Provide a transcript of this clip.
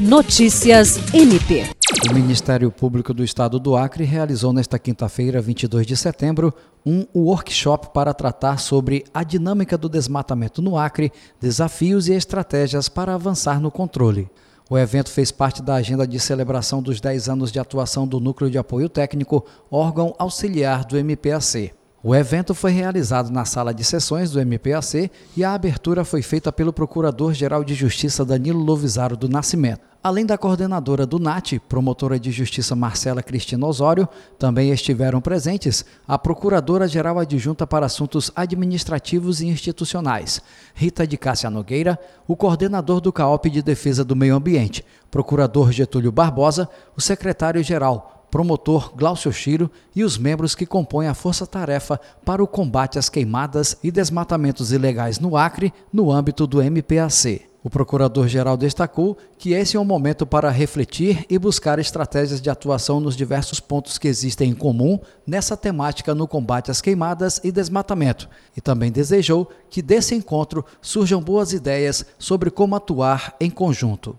Notícias MP. O Ministério Público do Estado do Acre realizou nesta quinta-feira, 22 de setembro, um workshop para tratar sobre a dinâmica do desmatamento no Acre, desafios e estratégias para avançar no controle. O evento fez parte da agenda de celebração dos 10 anos de atuação do Núcleo de Apoio Técnico, órgão auxiliar do MPAC. O evento foi realizado na sala de sessões do MPAC e a abertura foi feita pelo Procurador-Geral de Justiça Danilo Lovisaro do Nascimento. Além da coordenadora do NAT, promotora de justiça Marcela Cristina Osório, também estiveram presentes a Procuradora-Geral Adjunta para Assuntos Administrativos e Institucionais, Rita de Cássia Nogueira, o coordenador do CAOP de Defesa do Meio Ambiente, Procurador Getúlio Barbosa, o secretário-geral, promotor Glaucio Chiro e os membros que compõem a força-tarefa para o combate às queimadas e desmatamentos ilegais no Acre, no âmbito do MPAC. O procurador-geral destacou que esse é um momento para refletir e buscar estratégias de atuação nos diversos pontos que existem em comum nessa temática no combate às queimadas e desmatamento, e também desejou que desse encontro surjam boas ideias sobre como atuar em conjunto.